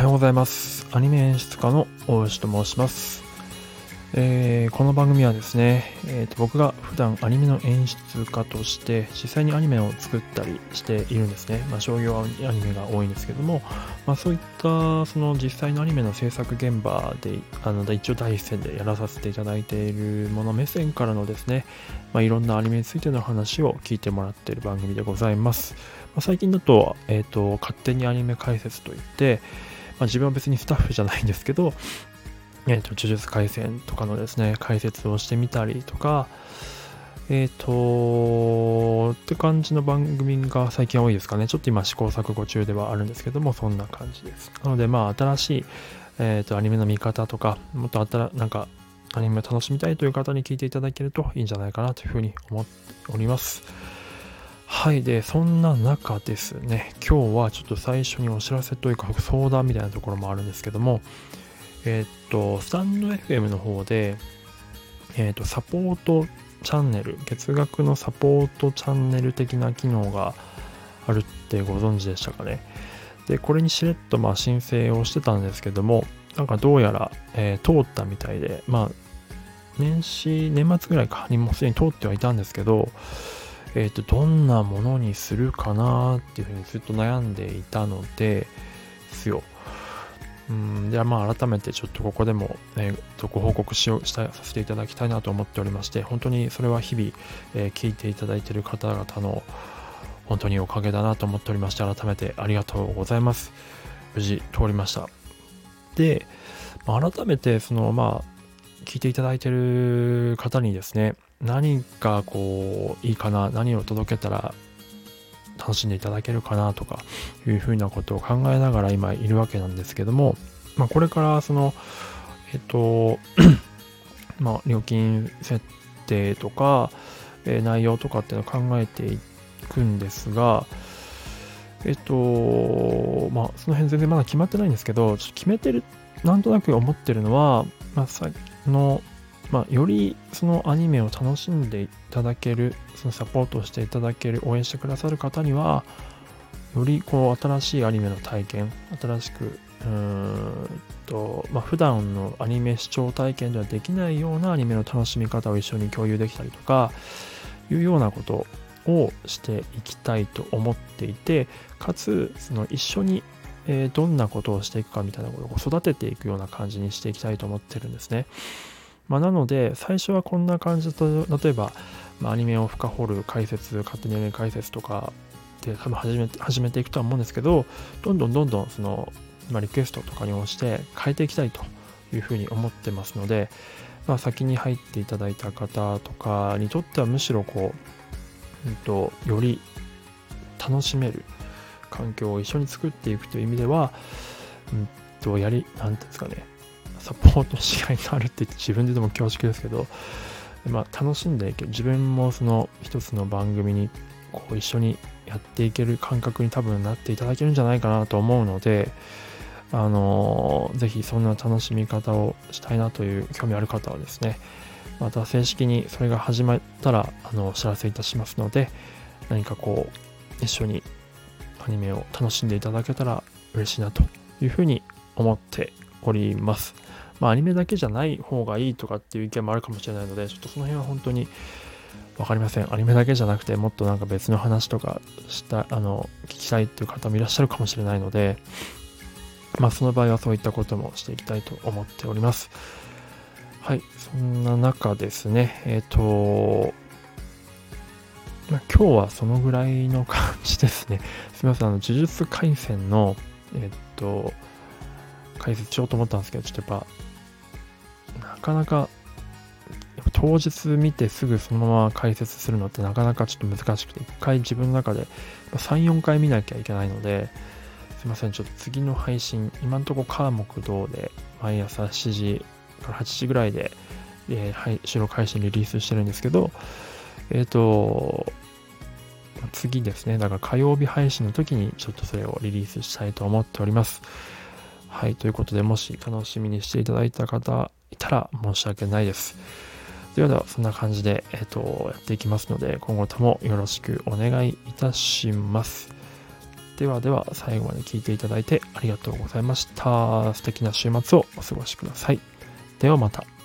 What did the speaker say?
はようございます。アニメ演出家の大吉と申します。えー、この番組はですね、えーと、僕が普段アニメの演出家として実際にアニメを作ったりしているんですね。まあ、商業アニメが多いんですけども、まあ、そういったその実際のアニメの制作現場であの一応第一線でやらさせていただいているもの目線からのですね、まあ、いろんなアニメについての話を聞いてもらっている番組でございます。ま、最近だと,、えーと、勝手にアニメ解説といって、まあ、自分は別にスタッフじゃないんですけど、えっ、ー、と、呪術廻戦とかのですね、解説をしてみたりとか、えっ、ー、と、って感じの番組が最近多いですかね。ちょっと今試行錯誤中ではあるんですけども、そんな感じです。なので、まあ、新しい、えっ、ー、と、アニメの見方とか、もっと新、なんか、アニメを楽しみたいという方に聞いていただけるといいんじゃないかなというふうに思っております。はい。で、そんな中ですね、今日はちょっと最初にお知らせというか相談みたいなところもあるんですけども、えっ、と、スタンド FM の方で、えっ、と、サポートチャンネル、月額のサポートチャンネル的な機能があるってご存知でしたかね。で、これにしれっとまあ申請をしてたんですけども、なんかどうやら、えー、通ったみたいで、まあ、年始、年末ぐらいかにもすでに通ってはいたんですけど、えっ、ー、と、どんなものにするかなっていうふうにずっと悩んでいたので、すよ。うん、ではまあ改めてちょっとここでも、えー、ご報告しようしたさせていただきたいなと思っておりまして本当にそれは日々、えー、聞いていただいている方々の本当におかげだなと思っておりまして改めてありがとうございます無事通りましたで、まあ、改めてそのまあ聞いていただいている方にですね何かこういいかな何を届けたら楽しんでいただけるかなとかいうふうなことを考えながら今いるわけなんですけども、まあ、これからその、えっと、まあ、料金設定とか、え、内容とかっていうのを考えていくんですが、えっと、まあ、その辺全然まだ決まってないんですけど、ちょっと決めてる、なんとなく思ってるのは、まあ、さの、まあ、よりそのアニメを楽しんでいただける、そのサポートしていただける、応援してくださる方には、よりこう新しいアニメの体験、新しく、うーんと、まあ、普段のアニメ視聴体験ではできないようなアニメの楽しみ方を一緒に共有できたりとか、いうようなことをしていきたいと思っていて、かつ、その一緒にどんなことをしていくかみたいなことを育てていくような感じにしていきたいと思ってるんですね。まあ、なので、最初はこんな感じと、例えば、まあ、アニメを深掘る解説、勝手にアニメ解説とかで多分始めて始めていくとは思うんですけど、どんどんどんどんその、まあ、リクエストとかに応じて変えていきたいというふうに思ってますので、まあ、先に入っていただいた方とかにとってはむしろこう、うんと、より楽しめる環境を一緒に作っていくという意味では、うんと、やり、なんていうんですかね、サポートし合いがあるって自分ででも恐縮ですけど、まあ、楽しんでいける自分もその一つの番組にこう一緒にやっていける感覚に多分なっていただけるんじゃないかなと思うので、あのー、ぜひそんな楽しみ方をしたいなという興味ある方はですね、また正式にそれが始まったら、あの、お知らせいたしますので、何かこう、一緒にアニメを楽しんでいただけたら嬉しいなというふうに思っております。まあ、アニメだけじゃない方がいいとかっていう意見もあるかもしれないので、ちょっとその辺は本当に分かりません。アニメだけじゃなくて、もっとなんか別の話とかした、あの、聞きたいっていう方もいらっしゃるかもしれないので、まあ、その場合はそういったこともしていきたいと思っております。はい、そんな中ですね、えっ、ー、と、まあ、今日はそのぐらいの感じですね。すみません、あの、呪術廻戦の、えっ、ー、と、解説しようと思ったんですけど、ちょっとやっぱ、なかなか、当日見てすぐそのまま解説するのってなかなかちょっと難しくて、一回自分の中で3、4回見なきゃいけないので、すいません、ちょっと次の配信、今んとこ火木道で毎朝7時から8時ぐらいで、えー、はい、収録配信リリースしてるんですけど、えっ、ー、と、次ですね、だから火曜日配信の時にちょっとそれをリリースしたいと思っております。はい、ということで、もし楽しみにしていただいた方いたら申し訳ないです。ではでは、そんな感じで、えっ、ー、と、やっていきますので、今後ともよろしくお願いいたします。ではでは最後まで聞いていただいてありがとうございました。素敵な週末をお過ごしください。ではまた。